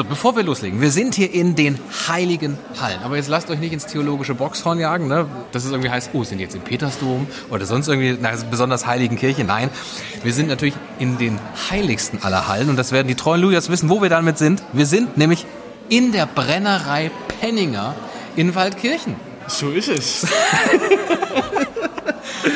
So, bevor wir loslegen, wir sind hier in den heiligen Hallen. Aber jetzt lasst euch nicht ins theologische Boxhorn jagen, ne? dass es irgendwie heißt, oh, sind jetzt im Petersdom oder sonst irgendwie einer besonders heiligen Kirche. Nein, wir sind natürlich in den heiligsten aller Hallen und das werden die treuen Lujas wissen, wo wir damit sind. Wir sind nämlich in der Brennerei Penninger in Waldkirchen. So ist es.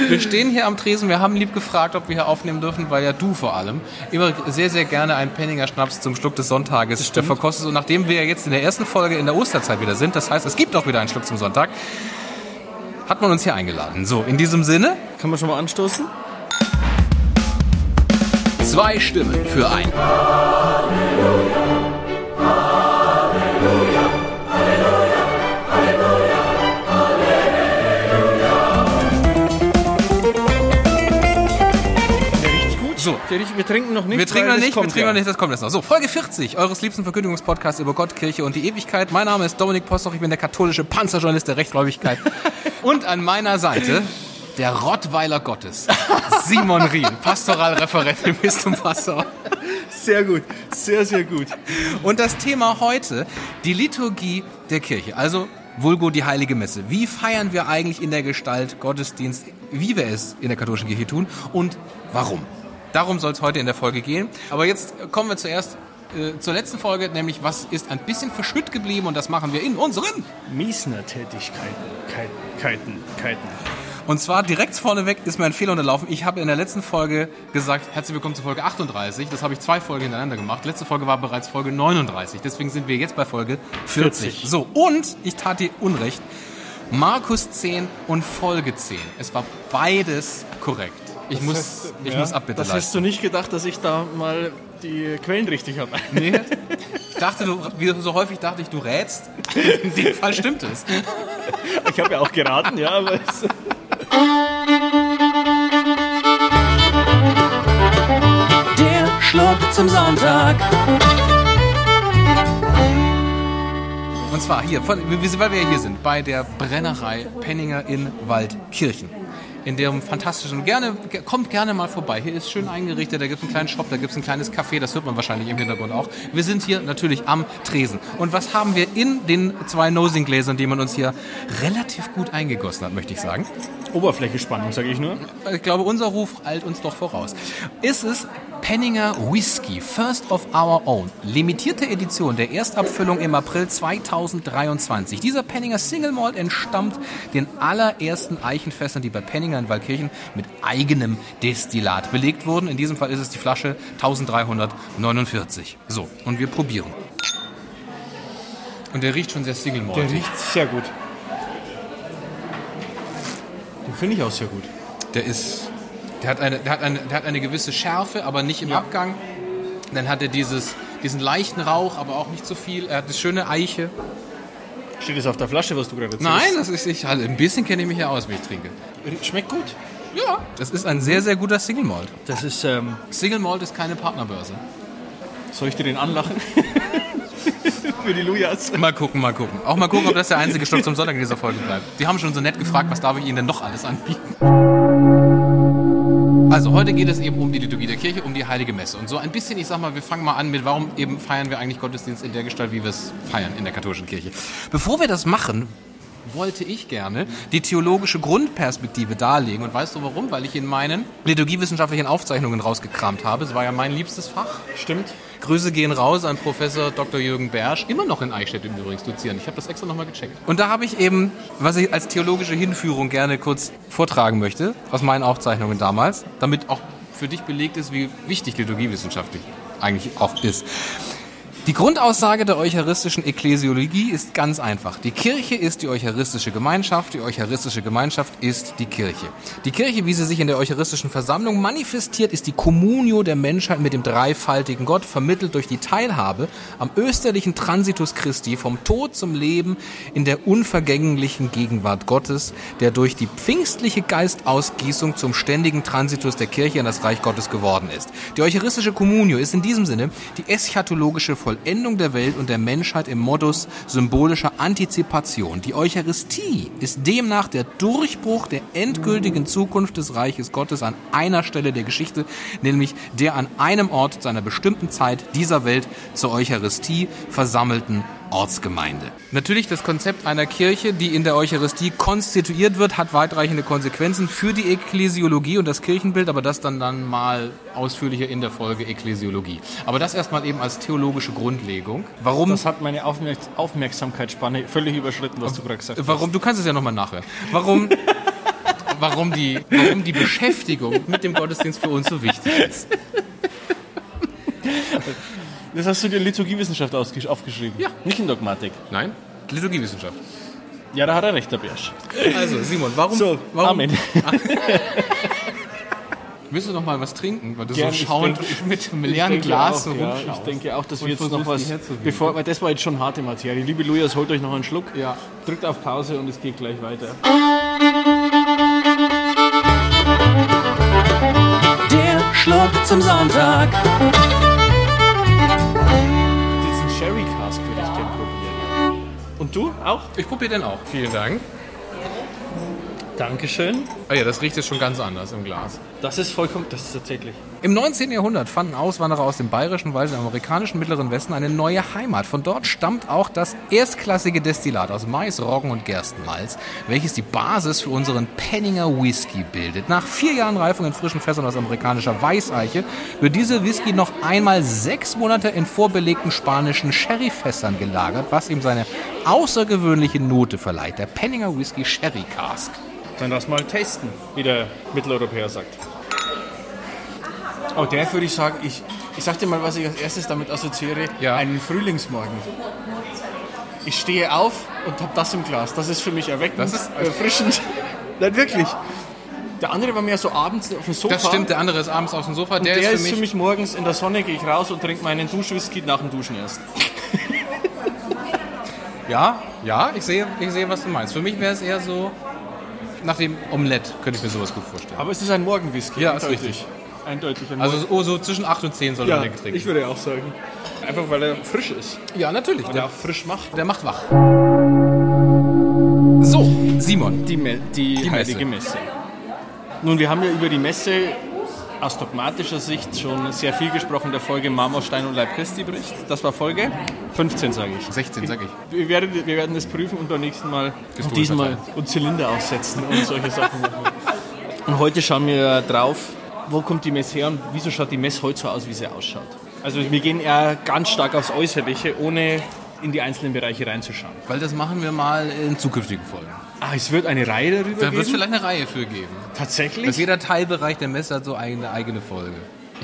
Wir stehen hier am Tresen, wir haben lieb gefragt, ob wir hier aufnehmen dürfen, weil ja du vor allem immer sehr, sehr gerne einen Penninger Schnaps zum Schluck des Sonntages verkostest. Und nachdem wir jetzt in der ersten Folge in der Osterzeit wieder sind, das heißt, es gibt auch wieder einen Schluck zum Sonntag, hat man uns hier eingeladen. So, in diesem Sinne. Kann man schon mal anstoßen? Zwei Stimmen für ein. Halleluja. Wir trinken noch nicht. Wir trinken noch nicht, wir trinken ja. noch nicht, das kommt jetzt noch. So, Folge 40 eures liebsten Verkündigungspodcasts über Gott, Kirche und die Ewigkeit. Mein Name ist Dominik Postoch, ich bin der katholische Panzerjournalist der Rechtgläubigkeit. und an meiner Seite der Rottweiler Gottes, Simon Rien, Pastoralreferent im Bistum Passau. Sehr gut, sehr, sehr gut. Und das Thema heute, die Liturgie der Kirche. Also Vulgo die Heilige Messe. Wie feiern wir eigentlich in der Gestalt Gottesdienst, wie wir es in der katholischen Kirche tun und warum? Darum soll es heute in der Folge gehen. Aber jetzt kommen wir zuerst äh, zur letzten Folge, nämlich was ist ein bisschen verschütt geblieben und das machen wir in unseren Miesner-Tätigkeiten. Keiten, Keiten. Und zwar direkt vorneweg ist mir ein Fehler unterlaufen. Ich habe in der letzten Folge gesagt, herzlich willkommen zur Folge 38. Das habe ich zwei Folgen hintereinander gemacht. Letzte Folge war bereits Folge 39. Deswegen sind wir jetzt bei Folge 40. 40. So, und ich tat dir Unrecht. Markus 10 und Folge 10. Es war beides korrekt. Ich, muss, heißt, ich ja, muss Abbitte Das leisten. hast du nicht gedacht, dass ich da mal die Quellen richtig habe? Nee. Ich dachte, du, wie so häufig dachte ich, du rätst. In dem Fall stimmt es. Ich habe ja auch geraten, ja, aber es Der Schluck zum Sonntag. Und zwar hier, weil wir ja hier sind, bei der Brennerei Penninger in Waldkirchen in dem fantastischen, gerne, kommt gerne mal vorbei. Hier ist schön eingerichtet, da gibt es einen kleinen Shop, da gibt es ein kleines Café, das hört man wahrscheinlich im Hintergrund auch. Wir sind hier natürlich am Tresen. Und was haben wir in den zwei Nosing-Gläsern, die man uns hier relativ gut eingegossen hat, möchte ich sagen? Oberflächespannung, sage ich nur. Ich glaube, unser Ruf eilt uns doch voraus. Ist es Penninger Whisky, First of Our Own. Limitierte Edition der Erstabfüllung im April 2023. Dieser Penninger Single Malt entstammt den allerersten Eichenfässern, die bei Penninger in Waldkirchen mit eigenem Destillat belegt wurden. In diesem Fall ist es die Flasche 1349. So, und wir probieren. Und der riecht schon sehr Single Malt. Der riecht sehr gut. Den finde ich auch sehr gut. Der ist der hat eine, der hat eine, der hat eine gewisse Schärfe, aber nicht im ja. Abgang. Dann hat er dieses, diesen leichten Rauch, aber auch nicht so viel. Er hat eine schöne Eiche. Steht das auf der Flasche, was du gerade erzählst? Nein, das ist ich, also ein bisschen kenne ich mich ja aus, wie ich trinke. Schmeckt gut. Ja, das ist ein sehr, sehr guter Single Malt. Das ist ähm Single Malt ist keine Partnerbörse. Soll ich dir den anlachen? Für die Lujas. Mal gucken, mal gucken. Auch mal gucken, ob das der einzige Stock zum Sonntag in dieser Folge bleibt. Die haben schon so nett gefragt, was darf ich Ihnen denn noch alles anbieten? Also heute geht es eben um die Liturgie der Kirche, um die Heilige Messe. Und so ein bisschen, ich sag mal, wir fangen mal an mit, warum eben feiern wir eigentlich Gottesdienst in der Gestalt, wie wir es feiern in der katholischen Kirche. Bevor wir das machen, wollte ich gerne die theologische Grundperspektive darlegen. Und weißt du warum? Weil ich in meinen liturgiewissenschaftlichen Aufzeichnungen rausgekramt habe. Es war ja mein liebstes Fach. Stimmt. Grüße gehen raus an Professor Dr. Jürgen Bersch, immer noch in Eichstätt übrigens dozieren. Ich habe das extra nochmal gecheckt. Und da habe ich eben, was ich als theologische Hinführung gerne kurz vortragen möchte, aus meinen Aufzeichnungen damals, damit auch für dich belegt ist, wie wichtig liturgiewissenschaftlich eigentlich auch ist. Die Grundaussage der eucharistischen Ekklesiologie ist ganz einfach. Die Kirche ist die eucharistische Gemeinschaft, die eucharistische Gemeinschaft ist die Kirche. Die Kirche, wie sie sich in der eucharistischen Versammlung manifestiert, ist die Communio der Menschheit mit dem dreifaltigen Gott, vermittelt durch die Teilhabe am österlichen Transitus Christi vom Tod zum Leben in der unvergänglichen Gegenwart Gottes, der durch die pfingstliche Geistausgießung zum ständigen Transitus der Kirche in das Reich Gottes geworden ist. Die eucharistische Communio ist in diesem Sinne die eschatologische Vollendung Vollendung der Welt und der Menschheit im Modus symbolischer Antizipation. Die Eucharistie ist demnach der Durchbruch der endgültigen Zukunft des Reiches Gottes an einer Stelle der Geschichte, nämlich der an einem Ort zu einer bestimmten Zeit dieser Welt zur Eucharistie versammelten Ortsgemeinde. Natürlich das Konzept einer Kirche, die in der Eucharistie konstituiert wird, hat weitreichende Konsequenzen für die Ekklesiologie und das Kirchenbild, aber das dann dann mal ausführlicher in der Folge Ekklesiologie. Aber das erstmal eben als theologische Grundlegung. Warum? Das hat meine Aufmerk Aufmerksamkeitsspanne völlig überschritten, was du gerade gesagt hast. Warum? Du kannst es ja nochmal nachhören. Warum? warum die, warum die Beschäftigung mit dem Gottesdienst für uns so wichtig ist. Das hast du dir Liturgiewissenschaft aufgeschrieben? Ja. Nicht in Dogmatik. Nein? Liturgiewissenschaft. Ja, da hat er recht, der Bärsch. Also, Simon, warum? So, warum Amen. Willst du noch mal was trinken? Weil du Gern, so schauend denke- mit einem leeren Glas auch, so ja. Ich denke auch, dass wir jetzt noch was, bevor, weil das war jetzt schon harte Materie. Liebe Lujas, holt euch noch einen Schluck. Ja. Drückt auf Pause und es geht gleich weiter. Der Schluck zum Sonntag. Auch? Ich probiere den auch. Vielen Dank. Dankeschön. Ah ja, das riecht jetzt schon ganz anders im Glas. Das ist vollkommen, das ist tatsächlich. Im 19. Jahrhundert fanden Auswanderer aus dem bayerischen Wald im amerikanischen Mittleren Westen eine neue Heimat. Von dort stammt auch das erstklassige Destillat aus Mais, Roggen und Gerstenmalz, welches die Basis für unseren Penninger Whisky bildet. Nach vier Jahren Reifung in frischen Fässern aus amerikanischer Weißeiche wird dieser Whisky noch einmal sechs Monate in vorbelegten spanischen Sherryfässern gelagert, was ihm seine außergewöhnliche Note verleiht. Der Penninger Whisky Sherry Cask. Dann lass mal tasten, wie der Mitteleuropäer sagt. Oh, der würde ich sagen, ich, ich sag dir mal, was ich als erstes damit assoziiere. Ja. Einen Frühlingsmorgen. Ich stehe auf und habe das im Glas. Das ist für mich erweckend, Das ist- erfrischend. Nein, wirklich. Der andere war mehr so abends auf dem Sofa. Das stimmt, der andere ist abends auf dem Sofa. Der, der, ist für mich morgens in der Sonne, gehe ich raus und trinke meinen Duschwhisky nach dem Duschen erst. Ja, ja, ich sehe, ich sehe, was du meinst. Für mich wäre es eher so, nach dem Omelette könnte ich mir sowas gut vorstellen. Aber es ist ein Morgenwhisky. Ja, ist richtig. Eindeutig ein Also so, so zwischen 8 und 10 soll ja, man den trinken. ich würde auch sagen. Einfach weil er frisch ist. ja, natürlich. Er Der, auch frisch macht. der macht wach. So, Simon. Die, Me die, Die heilige Messe. Nun, wir haben ja über die Messe aus dogmatischer Sicht schon sehr viel gesprochen der Folge Marmorstein und Leib Christi bricht. Das war Folge 15, sage ich. 16, sag ich. Wir werden, wir werden es prüfen und beim nächsten Mal diesmal und Zylinder aufsetzen und solche Sachen machen. Und heute schauen wir drauf, wo kommt die Messe her und wieso schaut die Messe heute so aus, wie sie ausschaut. Also wir gehen eher ganz stark aufs Äußerliche, ohne in die einzelnen Bereiche reinzuschauen. Weil das machen wir mal in zukünftigen Folgen. Ah, es wird eine Reihe darüber Da wird es geben? vielleicht eine Reihe für geben. Tatsächlich? Dass jeder Teilbereich der Messe hat so eine eigene Folge.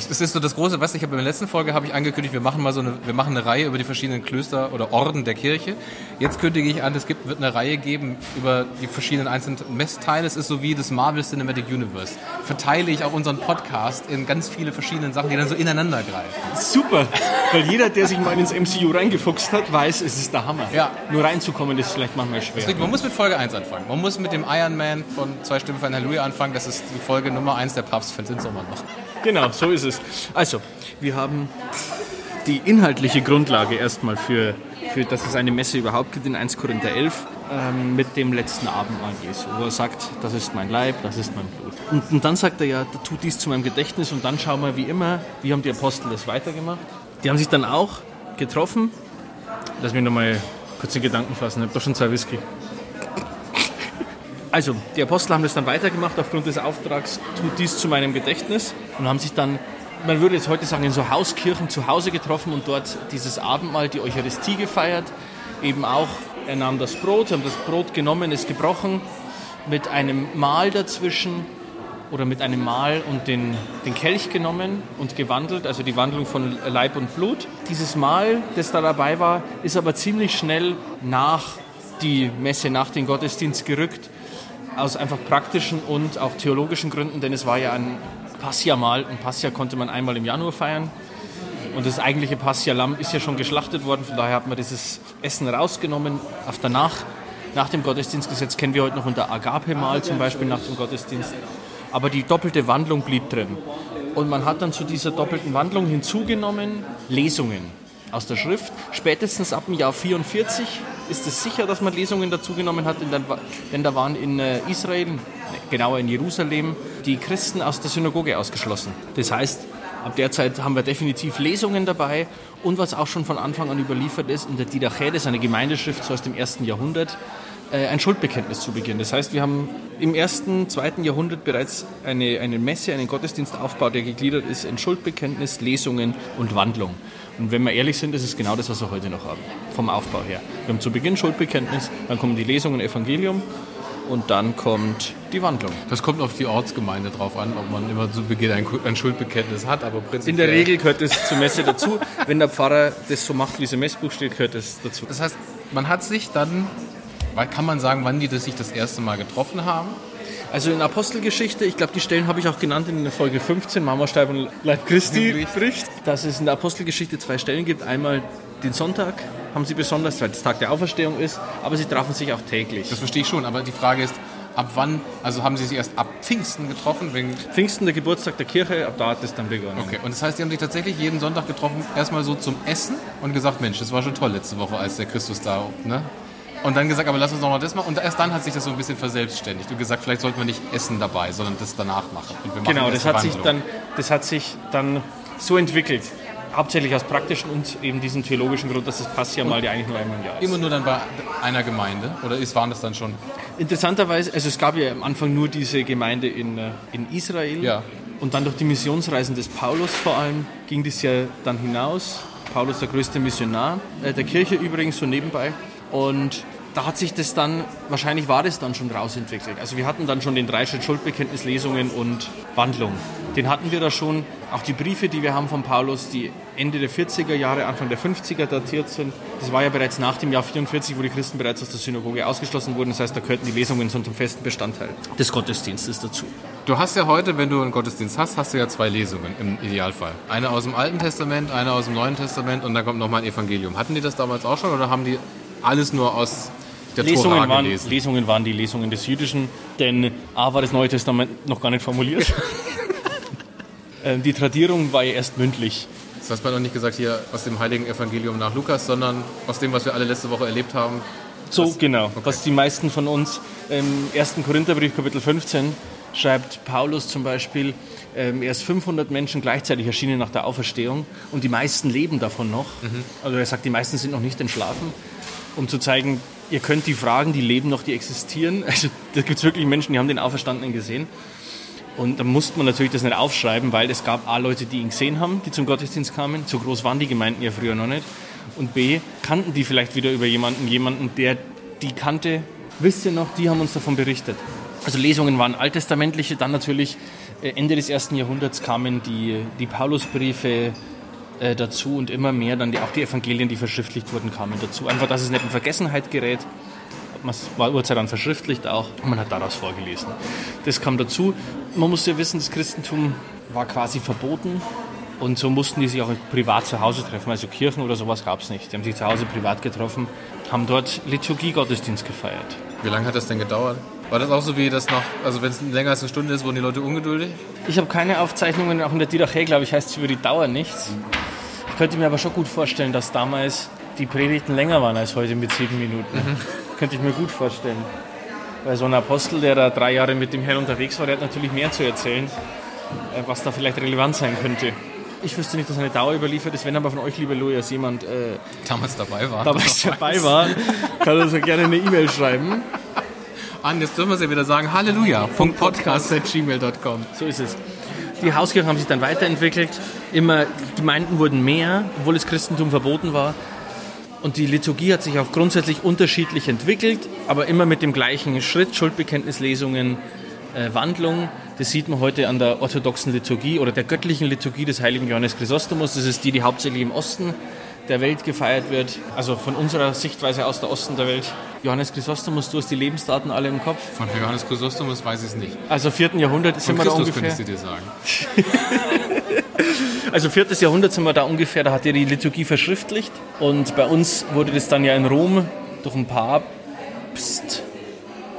Das ist so das große, was ich habe in der letzten Folge habe ich angekündigt, wir machen mal so eine, wir machen eine Reihe über die verschiedenen Klöster oder Orden der Kirche. Jetzt kündige ich an, es gibt, wird eine Reihe geben über die verschiedenen einzelnen Messteile. Es ist so wie das Marvel Cinematic Universe. Verteile ich auch unseren Podcast in ganz viele verschiedene Sachen, die dann so ineinander greifen. Super, weil jeder, der sich mal ins MCU reingefuchst hat, weiß, es ist der Hammer. Ja. Nur reinzukommen ist vielleicht manchmal schwer. Deswegen, man muss mit Folge 1 anfangen. Man muss mit dem Iron Man von Zwei Stimmen für ein Halleluja anfangen. Das ist die Folge Nummer 1 der Papstfans in Sommer noch. Genau, so ist es. Also, wir haben die inhaltliche Grundlage erstmal für, für dass es eine Messe überhaupt gibt in 1 Korinther 11 ähm, mit dem letzten Abendmahl Jesu, wo er sagt, das ist mein Leib, das ist mein Blut. Und, und dann sagt er ja, tut dies zu meinem Gedächtnis und dann schauen wir wie immer, wie haben die Apostel das weitergemacht. Die haben sich dann auch getroffen. Lass mich nochmal kurz in Gedanken fassen, ich habe doch schon zwei Whisky. Also, die Apostel haben das dann weitergemacht aufgrund des Auftrags, tut dies zu meinem Gedächtnis und haben sich dann, man würde jetzt heute sagen, in so Hauskirchen zu Hause getroffen und dort dieses Abendmahl, die Eucharistie gefeiert. Eben auch, er nahm das Brot, haben das Brot genommen, es gebrochen, mit einem Mahl dazwischen oder mit einem Mahl und den, den Kelch genommen und gewandelt, also die Wandlung von Leib und Blut. Dieses Mahl, das da dabei war, ist aber ziemlich schnell nach die Messe, nach den Gottesdienst gerückt aus einfach praktischen und auch theologischen Gründen, denn es war ja ein Passia-Mahl und Passia konnte man einmal im Januar feiern. Und das eigentliche Passia-Lamm ist ja schon geschlachtet worden, von daher hat man dieses Essen rausgenommen. Auf danach, nach dem Gottesdienstgesetz kennen wir heute noch unter Agape-Mahl zum Beispiel nach dem Gottesdienst. Aber die doppelte Wandlung blieb drin. Und man hat dann zu dieser doppelten Wandlung hinzugenommen Lesungen. Aus der Schrift. Spätestens ab dem Jahr 44 ist es sicher, dass man Lesungen dazugenommen hat, denn da, waren in äh, Israel, genauer in Jerusalem, die Christen aus der Synagoge ausgeschlossen. Das heißt, ab der Zeit haben wir definitiv Lesungen dabei und was auch schon von Anfang an überliefert ist, in der Didache, das ist eine Gemeindeschrift so aus dem ersten Jahrhundert, äh, ein Schuldbekenntnis zu beginnen. Das heißt, wir haben im ersten, zweiten Jahrhundert bereits eine, eine Messe, einen Gottesdienstaufbau, der gegliedert ist in Schuldbekenntnis, Lesungen und Wandlung. Und wenn wir ehrlich sind, ist es genau das, was wir heute noch haben, vom Aufbau her. Wir haben zu Beginn Schuldbekenntnis, dann kommen die Lesungen, Evangelium und dann kommt die Wandlung. Das kommt auf die Ortsgemeinde drauf an, ob man immer zu Beginn ein, ein Schuldbekenntnis hat, aber prinzipiell... In der Regel gehört es zur Messe dazu. Wenn der Pfarrer das so macht, wie es im Messbuch steht, gehört es dazu. Das heißt, man hat sich dann, kann man sagen, wann die das sich das erste Mal getroffen haben? Also in Apostelgeschichte, ich glaube, die Stellen habe ich auch genannt in der Folge 15, Marmorsteib und Leib Christi, Bericht, dass es in der Apostelgeschichte zwei Stellen gibt. Einmal den Sonntag haben sie besonders, weil es Tag der Auferstehung ist, aber sie trafen sich auch täglich. Das verstehe ich schon, aber die Frage ist, ab wann, also haben sie sich erst ab Pfingsten getroffen? Wegen, Pfingsten, der Geburtstag der Kirche, ab da hat es dann begonnen. okay, und das heißt, die haben sich tatsächlich jeden Sonntag getroffen, erstmal so zum Essen und gesagt, Mensch, das war schon toll letzte Woche, als der Christus da, ne? Und dann gesagt, aber lass uns noch mal das machen. Und erst dann hat sich das so ein bisschen verselbstständigt. Und gesagt, vielleicht sollten wir nicht Essen dabei, sondern das danach machen. Machen Genau, das die hat, sich dann, das hat sich dann so entwickelt. Hauptsächlich aus praktischen und eben diesem theologischen Grund, dass das Passia mal ja eigentlich nur einmal im Jahr ist. Immer nur dann bei einer Gemeinde? Oder ist, waren das dann schon? Interessanterweise, also es gab ja am Anfang nur diese Gemeinde in, äh, in Israel. Ja. Und dann durch die Missionsreisen des Paulus vor allem ging das ja dann hinaus. Paulus der größte Missionar äh, der Kirche übrigens so nebenbei. Und da hat sich das dann, wahrscheinlich war das dann schon rausentwickelt. Also wir hatten dann schon den Dreischritt Schuldbekenntnis, Lesungen und Wandlung. Den hatten wir da schon. Auch die Briefe, die wir haben von Paulus, die Ende der 40er Jahre, Anfang der 50er datiert sind. Das war ja bereits nach dem Jahr 44, wo die Christen bereits aus der Synagoge ausgeschlossen wurden. Das heißt, da gehörten die Lesungen so zum festen Bestandteil des Gottesdienstes dazu. Du hast ja heute, wenn du einen Gottesdienst hast, hast du ja zwei Lesungen im Idealfall. Eine aus dem Alten Testament, eine aus dem Neuen Testament und dann kommt nochmal ein Evangelium. Hatten die das damals auch schon oder haben die alles nur aus der Lesungen Tora waren, gelesen? Lesungen waren die Lesungen des Jüdischen, denn A war das Neue Testament noch gar nicht formuliert. Ähm, die Tradierung war ja erst mündlich. Das hast du noch nicht gesagt hier aus dem Heiligen Evangelium nach Lukas, sondern aus dem, was wir alle letzte Woche erlebt haben. So, genau. Was die meisten von uns im 1. Korintherbrief, Kapitel 15, schreibt Paulus zum Beispiel, ähm, er ist 500 Menschen gleichzeitig erschienen nach der Auferstehung und die meisten leben davon noch. Also er sagt, die meisten sind noch nicht entschlafen, um zu zeigen, ihr könnt die Fragen, die leben noch, die existieren. Also da gibt es wirklich Menschen, die haben den Auferstandenen gesehen. Und da musste man natürlich das nicht aufschreiben, weil es gab A, Leute, die ihn gesehen haben, die zum Gottesdienst kamen. So groß waren die Gemeinden ja früher noch nicht. Und B, kannten die vielleicht wieder über jemanden, jemanden, der die kannte. Wisst ihr noch, die haben uns davon berichtet. Also Lesungen waren alttestamentliche, dann natürlich äh, Ende des ersten Jahrhunderts kamen die, die Paulusbriefe äh, dazu und immer mehr dann die, auch die Evangelien, die verschriftlicht wurden, kamen dazu. Einfach, dass es nicht in Vergessenheit gerät. Man war Uhrzeit dann verschriftlicht auch und man hat daraus vorgelesen. Das kam dazu. Man muss ja wissen, das Christentum war quasi verboten und so mussten die sich auch privat zu Hause treffen. Also Kirchen oder sowas gab es nicht. Die haben sich zu Hause privat getroffen, haben dort Liturgie-Gottesdienst gefeiert. Wie lange hat das denn gedauert? War das auch so wie das nach, also wenn es länger als eine Stunde ist, wurden die Leute ungeduldig? Ich habe keine Aufzeichnungen, auch in der Didache, glaube ich, heißt es über die Dauer nichts. Ich könnte mir aber schon gut vorstellen, dass damals die Predigten länger waren als heute mit sieben Minuten. Könnte ich mir gut vorstellen. Weil so ein Apostel, der da drei Jahre mit dem Herrn unterwegs war, der hat natürlich mehr zu erzählen, äh, was da vielleicht relevant sein könnte. Ich wüsste nicht, dass eine Dauer überliefert ist. Wenn aber von euch, lieber Lujas, jemand äh, Damals dabei war. damals dabei war, kann uns ja gerne eine E-Mail schreiben. An, jetzt dürfen wir es ja wieder sagen. Halleluja.podcast.gmail.com So ist es. Die Hauskirchen haben sich dann weiterentwickelt. Immer Gemeinden wurden mehr, obwohl das Christentum verboten war. Und die Liturgie hat sich auch grundsätzlich unterschiedlich entwickelt, aber immer mit dem gleichen Schritt: Schuldbekenntnislesungen, äh, Wandlung. Das sieht man heute an der orthodoxen Liturgie oder der göttlichen Liturgie des heiligen Johannes Chrysostomus. Das ist die, die hauptsächlich im Osten der Welt gefeiert wird. Also von unserer Sichtweise aus der Osten der Welt. Johannes Chrysostomus, du hast die Lebensdaten alle im Kopf. Von Johannes Chrysostomus weiß ich es nicht. Also 4. Jahrhundert sind Von wir da Christus ungefähr. könntest du dir sagen. Also 4. Jahrhundert sind wir da ungefähr, da hat er die Liturgie verschriftlicht. Und bei uns wurde das dann ja in Rom durch ein Papst,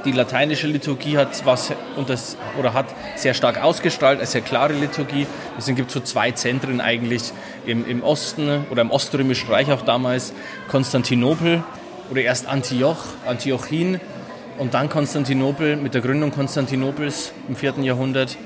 Die lateinische Liturgie hat was und das, oder hat sehr stark ausgestrahlt, eine sehr klare Liturgie. Deswegen gibt es so zwei Zentren eigentlich im, im Osten oder im Oströmischen Reich auch damals. Konstantinopel oder erst Antioch, Antiochin und dann Konstantinopel mit der Gründung Konstantinopels im 4. Jahrhundert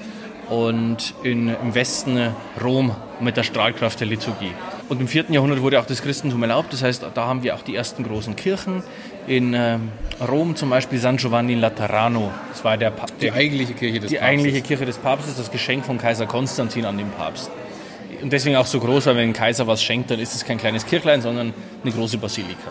und in, im Westen Rom mit der Strahlkraft der Liturgie. Und im 4. Jahrhundert wurde auch das Christentum erlaubt, das heißt, da haben wir auch die ersten großen Kirchen. In ähm, Rom zum Beispiel San Giovanni in Laterano, das war der, Pa- Die eigentliche Kirche des die Papstes. eigentliche Kirche des Papstes, das Geschenk von Kaiser Konstantin an den Papst. Und deswegen auch so groß, weil wenn ein Kaiser was schenkt, dann ist es kein kleines Kirchlein, sondern eine große Basilika.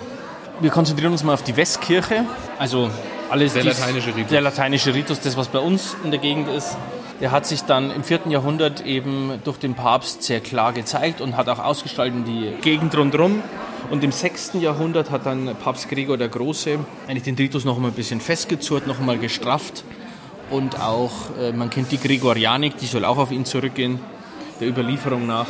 Wir konzentrieren uns mal auf die Westkirche, also alles Der dies- lateinische Ritus. Der lateinische Ritus, das was bei uns in der Gegend ist. Der hat sich dann im 4. Jahrhundert eben durch den Papst sehr klar gezeigt und hat auch ausgestaltet in die Gegend rundherum. Und im 6. Jahrhundert hat dann Papst Gregor der Große eigentlich den Ritus noch einmal ein bisschen festgezurrt, noch einmal gestrafft. Und auch, äh, man kennt die Gregorianik, die soll auch auf ihn zurückgehen, der Überlieferung nach.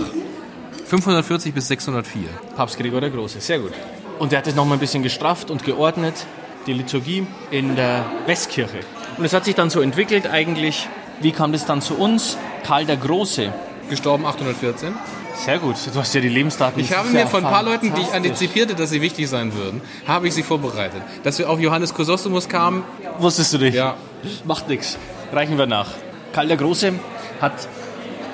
540 bis 604. Papst Gregor der Große, sehr gut. Und er hat es noch mal ein bisschen gestrafft und geordnet, die Liturgie in der Westkirche. Und es hat sich dann so entwickelt eigentlich. Wie kam das dann zu uns? Karl der Große. Gestorben 814. Sehr gut, du hast ja die Lebensdaten. Ich habe mir von ein paar Leuten, die ich antizipierte, dass sie wichtig sein würden, habe ich sie vorbereitet. Dass wir auf Johannes Chrysostomus kamen, Wusstest du dich? Ja. Macht nichts. Reichen wir nach. Karl der Große hat,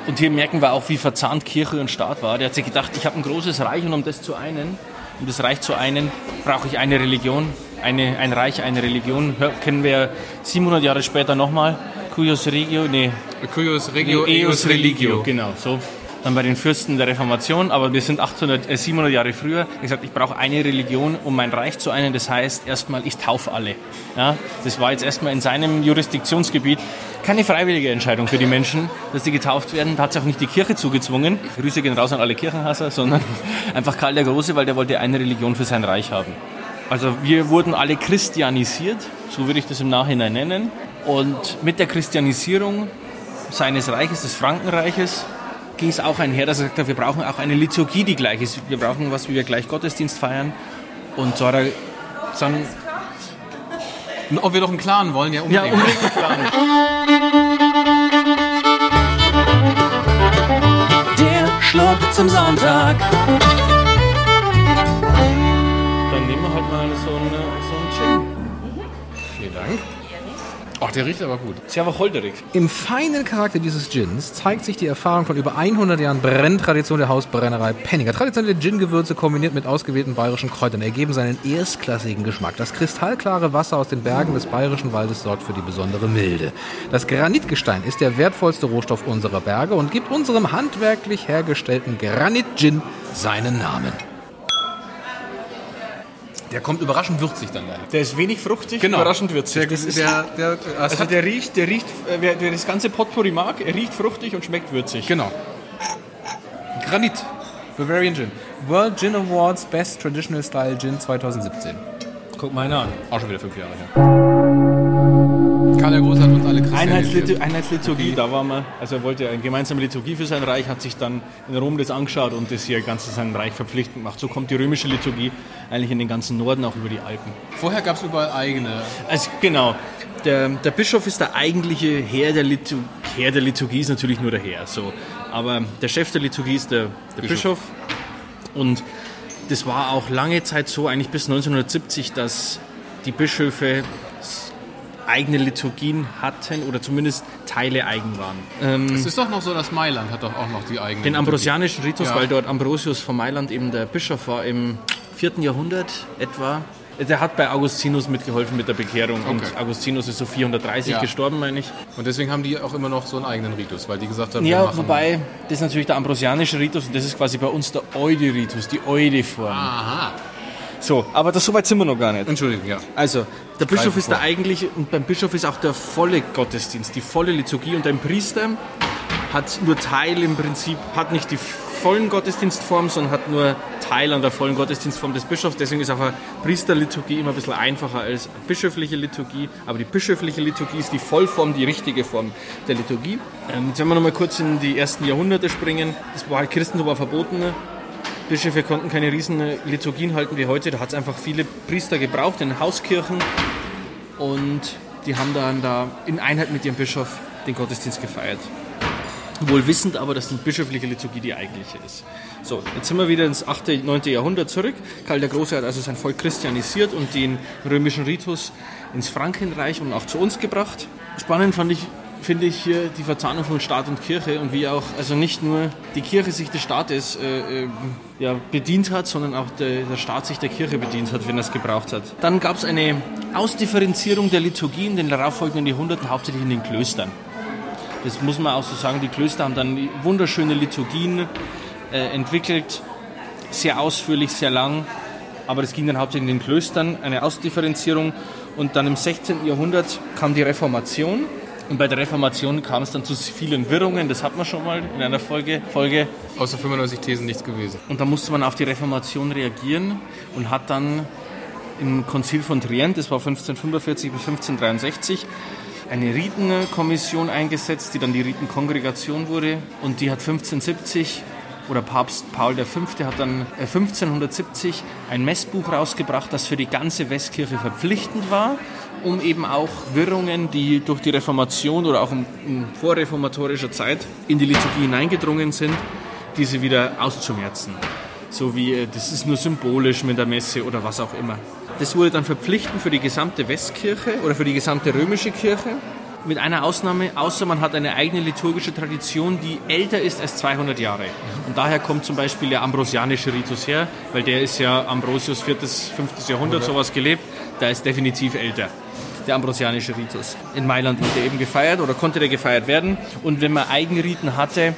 und hier merken wir auch, wie verzahnt Kirche und Staat war, der hat sich gedacht, ich habe ein großes Reich und um das zu einen, um das Reich zu einen, brauche ich eine Religion. Eine, ein Reich, eine Religion. Hör, kennen wir 700 Jahre später nochmal. Cuius Regio, nee, Cuius Regio, Eus Religio. Genau, so. Dann bei den Fürsten der Reformation, aber wir sind 800, äh, 700 Jahre früher. Er hat gesagt, ich brauche eine Religion, um mein Reich zu einen. Das heißt, erstmal, ich taufe alle. Ja, das war jetzt erstmal in seinem Jurisdiktionsgebiet keine freiwillige Entscheidung für die Menschen, dass sie getauft werden. Da hat sich auch nicht die Kirche zugezwungen. Grüße gehen raus an alle Kirchenhasser, sondern einfach Karl der Große, weil der wollte eine Religion für sein Reich haben. Also wir wurden alle christianisiert, so würde ich das im Nachhinein nennen. Und mit der Christianisierung seines Reiches, des Frankenreiches, ging es auch einher, dass er gesagt hat, wir brauchen auch eine Liturgie, die gleich ist. Wir brauchen was, wie wir gleich Gottesdienst feiern. Und so hat er dann, ob wir doch einen Clan wollen, ja ja, unbedingt. unbedingt klar. Der Schluck zum Sonntag. Dann nehmen wir halt mal so einen, so einen Vielen Dank. Ach, der riecht aber gut. Gin. Sehr wacholderig. Im feinen Charakter dieses Gins zeigt sich die Erfahrung von über 100 Jahren Brenntradition der Hausbrennerei Penninger. Traditionelle Gin-Gewürze kombiniert mit ausgewählten bayerischen Kräutern ergeben seinen erstklassigen Geschmack. Das kristallklare Wasser aus den Bergen des bayerischen Waldes sorgt für die besondere Milde. Das Granitgestein ist der wertvollste Rohstoff unserer Berge und gibt unserem handwerklich hergestellten Granit-Gin seinen Namen. Der kommt überraschend würzig dann leider. Der ist wenig fruchtig, Genau. überraschend würzig. Der, Das ist, der, der, also der riecht, der riecht, äh, wer, wer das ganze Potpourri mag, er riecht fruchtig und schmeckt würzig. Genau. Granit. Bavarian Gin. World Gin Awards Best Traditional Style Gin 2017. Guck mal einer an. Auch schon wieder fünf Jahre her. Karl der Große hat uns alle Einheitslitur christianisiert. Einheitsliturgie, da war man, also er wollte eine gemeinsame Liturgie für sein Reich, hat sich dann in Rom das angeschaut und das hier ganz sein Reich verpflichtend gemacht. So kommt die römische Liturgie eigentlich in den ganzen Norden, auch über die Alpen. Vorher gab es überall eigene. Also genau, der, der Bischof ist der eigentliche Herr der Liturgie. Herr der Liturgie ist natürlich nur der Herr, so. aber der Chef der Liturgie ist der, der Bischof. Und das war auch lange Zeit so, eigentlich bis 1970, dass die Bischöfe eigene Liturgien hatten oder zumindest Teile eigen waren. Ähm, Es ist doch noch so, dass Mailand hat doch auch noch die eigene. den ambrosianischen Ritus, Ja. weil dort Ambrosius von Mailand eben der Bischof war im 4. Jahrhundert etwa. Der hat bei Augustinus mitgeholfen mit der Bekehrung und Okay. Augustinus ist so 430 Ja. gestorben, meine ich. Und deswegen haben die auch immer noch so einen eigenen Ritus, weil die gesagt haben, wir Ja, machen. wobei, das ist natürlich der ambrosianische Ritus und das ist quasi bei uns der Eude-Ritus, die Eude-Form. Aha. So, aber das soweit sind wir noch gar nicht. Entschuldigung, ja. Also, der Bischof ist der vor. eigentliche und beim Bischof ist auch der volle Gottesdienst, die volle Liturgie und ein Priester hat nur Teil im Prinzip, hat nicht die vollen Gottesdienstform, sondern hat nur Teil an der vollen Gottesdienstform des Bischofs. Deswegen ist auch eine Priesterliturgie immer ein bisschen einfacher als eine bischöfliche Liturgie. Aber die bischöfliche Liturgie ist die Vollform, die richtige Form der Liturgie. Ähm, jetzt werden wir noch mal kurz in die ersten Jahrhunderte springen. Das war halt Christentum war verboten. Bischöfe konnten keine riesen Liturgien halten wie heute. Da hat es einfach viele Priester gebraucht in Hauskirchen. Und die haben dann da in Einheit mit ihrem Bischof den Gottesdienst gefeiert. Wohl wissend aber, dass die bischöfliche Liturgie die eigentliche ist. So, jetzt sind wir wieder ins 8., 9. Jahrhundert zurück. Karl der Große hat also sein Volk christianisiert und den römischen Ritus ins Frankenreich und auch zu uns gebracht. Spannend fand ich, finde ich hier die Verzahnung von Staat und Kirche und wie auch, also nicht nur die Kirche sich des Staates äh, äh, ja, bedient hat, sondern auch der, der Staat sich der Kirche bedient hat, wenn er es gebraucht hat. Dann gab es eine Ausdifferenzierung der Liturgie in den darauffolgenden Jahrhunderten, hauptsächlich in den Klöstern. Das muss man auch so sagen. Die Klöster haben dann wunderschöne Liturgien äh, entwickelt, sehr ausführlich, sehr lang. Aber das ging dann hauptsächlich in den Klöstern, eine Ausdifferenzierung. Und dann im 16. Jahrhundert kam die Reformation. Und bei der Reformation kam es dann zu vielen Wirrungen, das hat man schon mal in einer Folge. Folge. Außer 95 Thesen nichts gewesen. Und da musste man auf die Reformation reagieren und hat dann im Konzil von Trient, das war 1545 bis 1563, eine Ritenkommission eingesetzt, die dann die Ritenkongregation wurde. Und die hat 1570 oder Papst Paul V. hat dann 1570 ein Messbuch rausgebracht, das für die ganze Westkirche verpflichtend war, um eben auch Wirrungen, die durch die Reformation oder auch in, in vorreformatorischer Zeit in die Liturgie hineingedrungen sind, diese wieder auszumerzen. So wie, äh, das ist nur symbolisch mit der Messe oder was auch immer. Das wurde dann verpflichtend für die gesamte Westkirche oder für die gesamte römische Kirche mit einer Ausnahme, außer man hat eine eigene liturgische Tradition, die älter ist als 200 Jahre. Und daher kommt zum Beispiel der ambrosianische Ritus her, weil der ist ja Ambrosius 4., 5. Jahrhundert sowas gelebt, da ist definitiv älter. Der ambrosianische Ritus. In Mailand wurde er eben gefeiert oder konnte der gefeiert werden. Und wenn man Eigenriten hatte,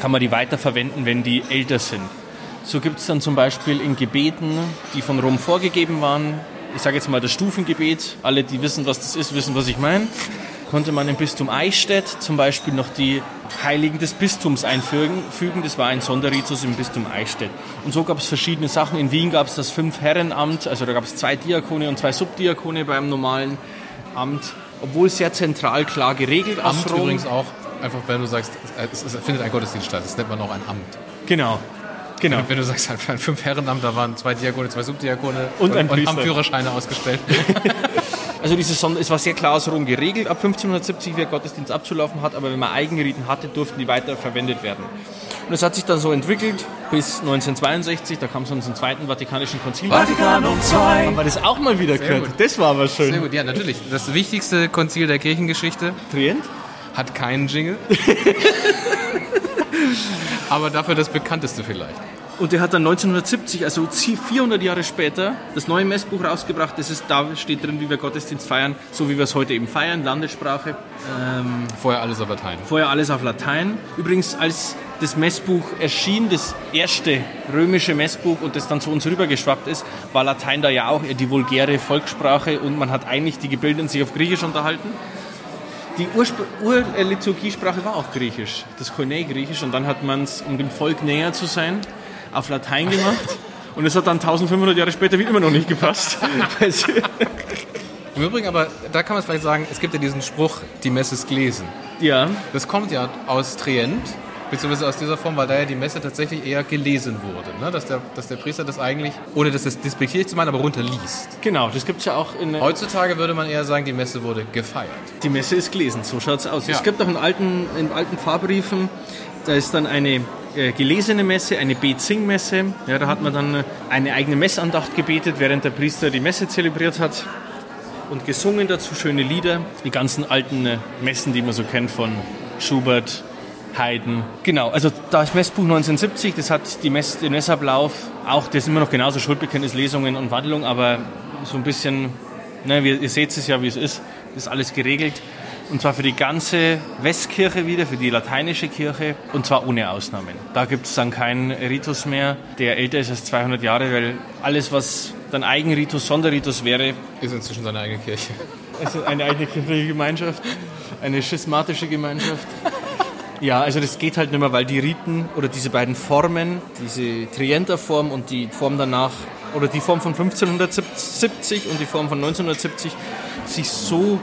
kann man die weiterverwenden, wenn die älter sind. So gibt es dann zum Beispiel in Gebeten, die von Rom vorgegeben waren, ich sage jetzt mal das Stufengebet, alle, die wissen, was das ist, wissen, was ich meine, konnte man im Bistum Eichstätt zum Beispiel noch die Heiligen des Bistums einfügen. Das war ein Sonderritus im Bistum Eichstätt. Und so gab es verschiedene Sachen. In Wien gab es das Fünf-Herrenamt, also da gab es zwei Diakone und zwei Subdiakone beim normalen Amt, obwohl sehr zentral klar geregelt. Amt übrigens auch, einfach wenn du sagst, es, es findet ein Gottesdienst statt, das nennt man auch ein Amt. Genau. Genau. Wenn du sagst, halt, fünf Herrenamt, da waren zwei Diakone, zwei Subdiakone Und ein und Priester. haben Führerscheine ausgestellt. Also diese Sonder es war sehr klar aus Rom geregelt, ab 1570 wie der Gottesdienst abzulaufen hat, aber wenn man Eigenriten hatte, durften die weiter verwendet werden. Und es hat sich dann so entwickelt bis 1962, da kam es dann zum Zweiten Vatikanischen Konzil. Vatikanum II. Haben wir das auch mal wieder gehört? Das war aber schön. Sehr gut, ja, natürlich. Das wichtigste Konzil der Kirchengeschichte Trient? hat keinen Jingle. Aber dafür das bekannteste vielleicht. Und der hat dann 1970, also 400 Jahre später, das neue Messbuch rausgebracht. Das ist, da steht drin, wie wir Gottesdienst feiern, so wie wir es heute eben feiern, Landessprache. Ähm, Vorher alles auf Latein. vorher alles auf Latein. Übrigens, als das Messbuch erschien, das erste römische Messbuch und das dann zu uns rübergeschwappt ist, war Latein da ja auch eher die vulgäre Volkssprache und man hat eigentlich die Gebildeten sich auf Griechisch unterhalten. Die Ur-Liturgiesprache war auch Griechisch, das Koine-Griechisch und dann hat man es, um dem Volk näher zu sein, auf Latein gemacht. Und es hat dann 1500 Jahre später wieder immer noch nicht gepasst. Im Übrigen aber, da kann man vielleicht sagen, es gibt ja diesen Spruch, die Messe ist gelesen. ja, Das kommt ja aus Trient, beziehungsweise aus dieser Form, weil da ja die Messe tatsächlich eher gelesen wurde. Ne? Dass, der, dass der Priester das eigentlich, ohne das jetzt despektierlich zu meinen, aber runterliest. genau, das gibt es ja auch in Heutzutage würde man eher sagen, die Messe wurde gefeiert. Die Messe ist gelesen, so schaut's aus. Ja. Es gibt auch in alten, in alten Pfarrbriefen, da ist dann eine äh, gelesene Messe, eine Bet-Sing-Messe. Ja, da hat man dann äh, eine eigene Messandacht gebetet, während der Priester die Messe zelebriert hat. Und gesungen dazu schöne Lieder. Die ganzen alten äh, Messen, die man so kennt von Schubert, Haydn. Genau, also das Messbuch 1970, das hat die Mess, den Messablauf, auch das ist immer noch genauso Schuldbekenntnis, Lesungen und Wandlung, aber so ein bisschen, ne, ihr seht es ja, wie es ist, ist alles geregelt. Und zwar für die ganze Westkirche wieder, für die lateinische Kirche, und zwar ohne Ausnahmen. Da gibt es dann keinen Ritus mehr, der älter ist als 200 Jahre, weil alles, was dann Eigenritus, Sonderritus wäre, Ist inzwischen seine eigene Kirche. ist eine eigene kirchliche Gemeinschaft, eine schismatische Gemeinschaft. Ja, also das geht halt nicht mehr, weil die Riten oder diese beiden Formen, diese Trienter-Form und die Form danach, oder die Form von 1570 und die Form von 1970, sich so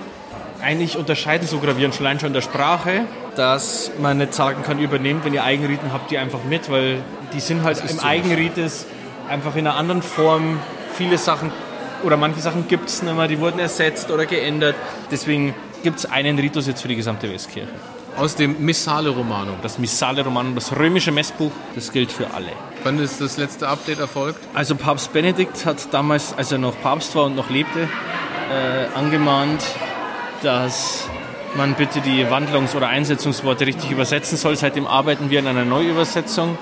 eigentlich unterscheiden, so gravierend, schon allein schon in der Sprache, dass man nicht sagen kann, übernehmt, wenn ihr Eigenriten habt, die einfach mit, weil die sind halt im so. Eigenrites einfach in einer anderen Form viele Sachen oder manche Sachen gibt es nicht mehr, die wurden ersetzt oder geändert. Deswegen gibt es einen Ritus jetzt für die gesamte Westkirche. Aus dem Missale Romanum. Das Missale Romanum, das römische Messbuch, das gilt für alle. Wann ist das letzte Update erfolgt? Also Papst Benedikt hat damals, als er noch Papst war und noch lebte, äh, angemahnt, dass man bitte die Wandlungs- oder Einsetzungsworte richtig übersetzen soll. Seitdem arbeiten wir an einer Neuübersetzung.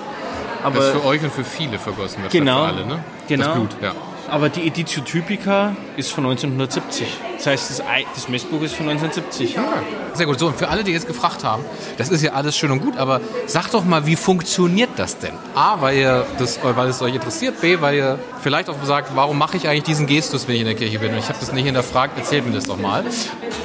Aber Das für euch und für viele vergossen wird. Genau. Für alle, ne? Genau. Das Blut, ja. Aber die Editio Typica ist von 1970. Das heißt, das, Ei- das Messbuch ist von 1970. Sehr gut. So, und für alle, die jetzt gefragt haben, das ist ja alles schön und gut, aber sagt doch mal, wie funktioniert das denn? A, weil, ihr das, weil es euch interessiert. B, weil ihr vielleicht auch sagt, warum mache ich eigentlich diesen Gestus, wenn ich in der Kirche bin? Und ich habe das nicht hinterfragt, erzählt mir das doch mal.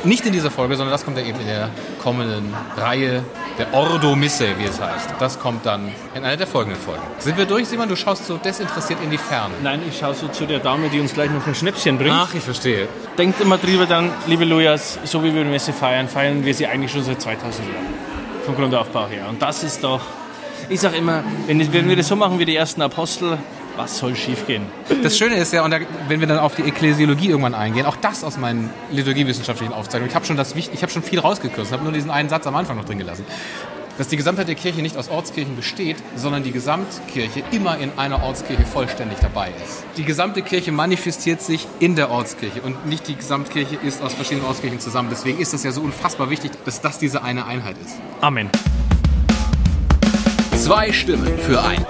Nicht in dieser Folge, sondern das kommt ja eben in der kommenden Reihe der Ordo Misse, wie es heißt. Das kommt dann in einer der folgenden Folgen. Sind wir durch, Simon? Du schaust so desinteressiert in die Ferne. Nein, ich schaue so zu der Dame, die uns gleich noch ein Schnäpschen bringt. Ach, ich verstehe. Denkt immer drüber dann, liebe Lujas, so wie wir die Messe feiern, feiern wir sie eigentlich schon seit 2000 Jahren. Vom Grundaufbau her. Und das ist doch, ich sag immer, wenn, wenn wir das so machen wie die ersten Apostel, was soll schiefgehen? Das Schöne ist ja, und da, wenn wir dann auf die Ekklesiologie irgendwann eingehen, auch das aus meinen liturgiewissenschaftlichen Aufzeichnungen, ich habe schon, das Wicht- ich hab schon viel rausgekürzt, habe nur diesen einen Satz am Anfang noch drin gelassen, dass die Gesamtheit der Kirche nicht aus Ortskirchen besteht, sondern die Gesamtkirche immer in einer Ortskirche vollständig dabei ist. Die gesamte Kirche manifestiert sich in der Ortskirche und nicht die Gesamtkirche ist aus verschiedenen Ortskirchen zusammen. Deswegen ist das ja so unfassbar wichtig, dass das diese eine Einheit ist. Amen. Zwei Stimmen für ein